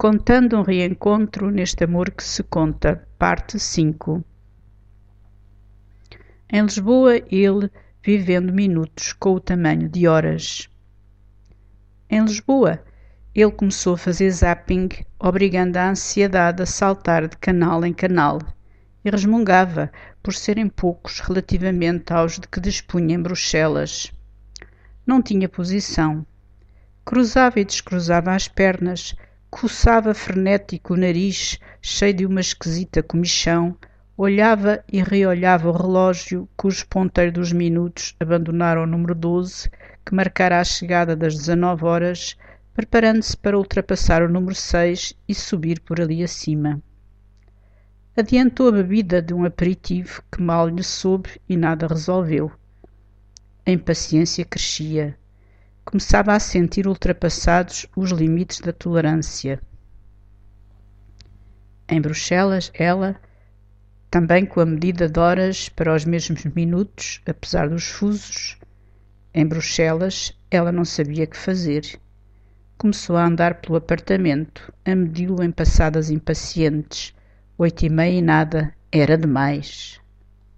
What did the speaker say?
Contando um reencontro neste amor que se conta, parte 5. Em Lisboa, ele vivendo minutos com o tamanho de horas. Em Lisboa, ele começou a fazer zapping, obrigando a ansiedade a saltar de canal em canal, e resmungava por serem poucos relativamente aos de que dispunha em Bruxelas. Não tinha posição. Cruzava e descruzava as pernas, coçava frenético o nariz, cheio de uma esquisita comichão, olhava e reolhava o relógio cujo ponteiro dos minutos abandonara o número 12, que marcara a chegada das 19 horas, preparando-se para ultrapassar o número 6 e subir por ali acima. Adiantou a bebida de um aperitivo que mal lhe soube e nada resolveu. A impaciência crescia. Começava a sentir ultrapassados os limites da tolerância. Em Bruxelas, ela, também com a medida de horas para os mesmos minutos, apesar dos fusos, em Bruxelas, ela não sabia que fazer começou a andar pelo apartamento, a medi-lo em passadas impacientes. Oito e meia e nada, era demais.